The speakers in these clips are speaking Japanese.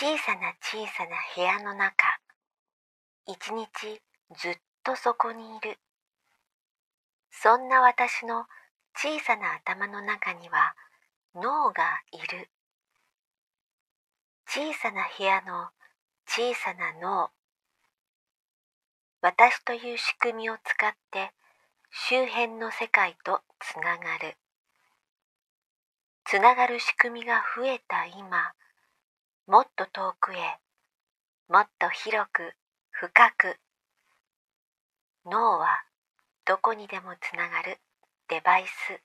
小さな小さな部屋の中。一日ずっとそこにいる。そんな私の小さな頭の中には脳がいる。小さな部屋の小さな脳。私という仕組みを使って周辺の世界とつながる。つながる仕組みが増えた今もっと遠くへもっと広く深く脳はどこにでもつながるデバイス。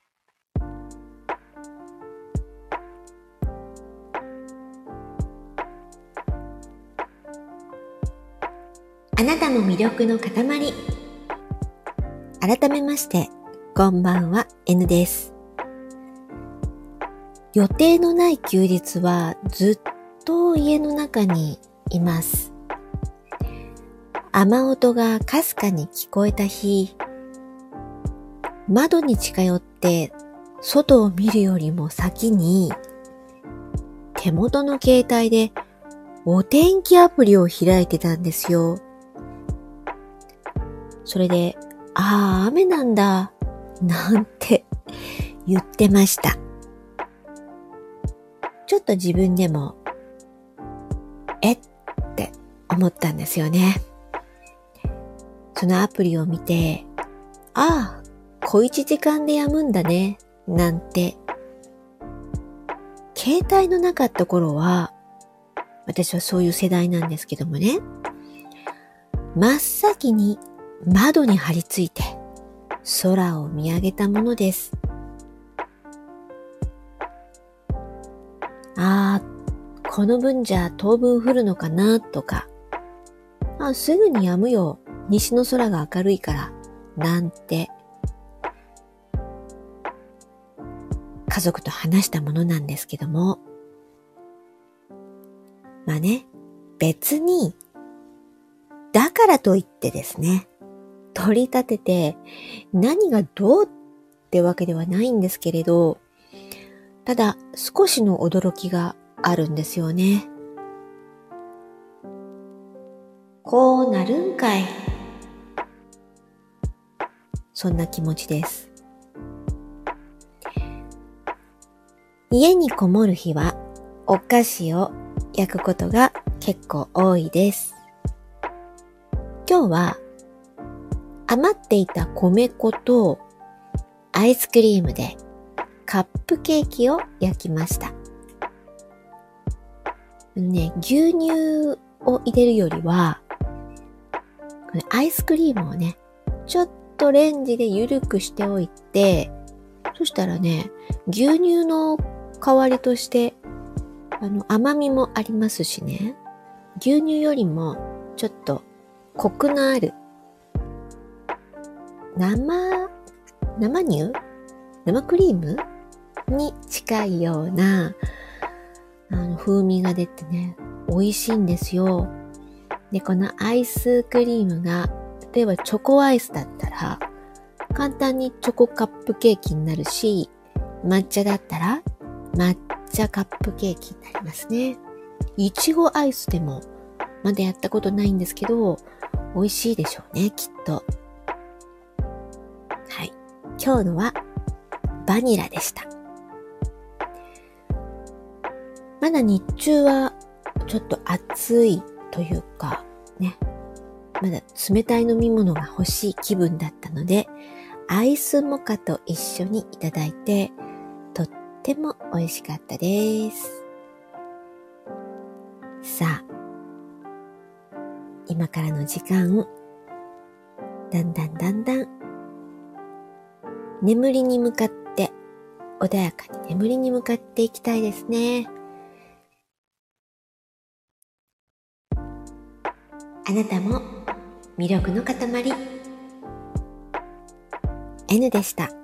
あなたの魅力の塊。改めましてこんばんは N です。予定のない休日はずっと家の中にいます。雨音がかすかに聞こえた日、窓に近寄って外を見るよりも先に手元の携帯でお天気アプリを開いてたんですよ。それで、ああ、雨なんだ、なんて言ってました。ちょっと自分でもえ？って思ったんですよね。そのアプリを見て、ああ、小一時間でやむんだね、なんて。携帯のなかった頃は、私はそういう世代なんですけどもね、真っ先に窓に張り付いて空を見上げたものです。ああ、この分じゃ当分降るのかなとか、あ、すぐに止むよ。西の空が明るいから。なんて、家族と話したものなんですけども、まあね、別に、だからといってですね、取り立てて何がどうってわけではないんですけれど、ただ少しの驚きがあるんですよね。こうなるんかい。そんな気持ちです。家にこもる日はお菓子を焼くことが結構多いです。今日は余っていた米粉とアイスクリームでカップケーキを焼きました。ね、牛乳を入れるよりは、アイスクリームをね、ちょっとレンジで緩くしておいて、そしたらね、牛乳の代わりとして、あの、甘みもありますしね、牛乳よりもちょっとコクのある生、生乳？生クリーム？に近いようなあの風味が出てね、美味しいんですよ。で、このアイスクリームが、例えばチョコアイスだったら、簡単にチョコカップケーキになるし、抹茶だったら抹茶カップケーキになりますね。いちごアイスでもまだやったことないんですけど、美味しいでしょうね、きっと。はい。今日のはバニラでした。まだ日中はちょっと暑いというか、ね、まだ冷たい飲み物が欲しい気分だったので、アイスモカと一緒にいただいて、とっても美味しかったです。さあ、今からの時間、だんだんだんだん、眠りに向かって、穏やかに眠りに向かっていきたいですね。あなたも魅力の塊 N でした。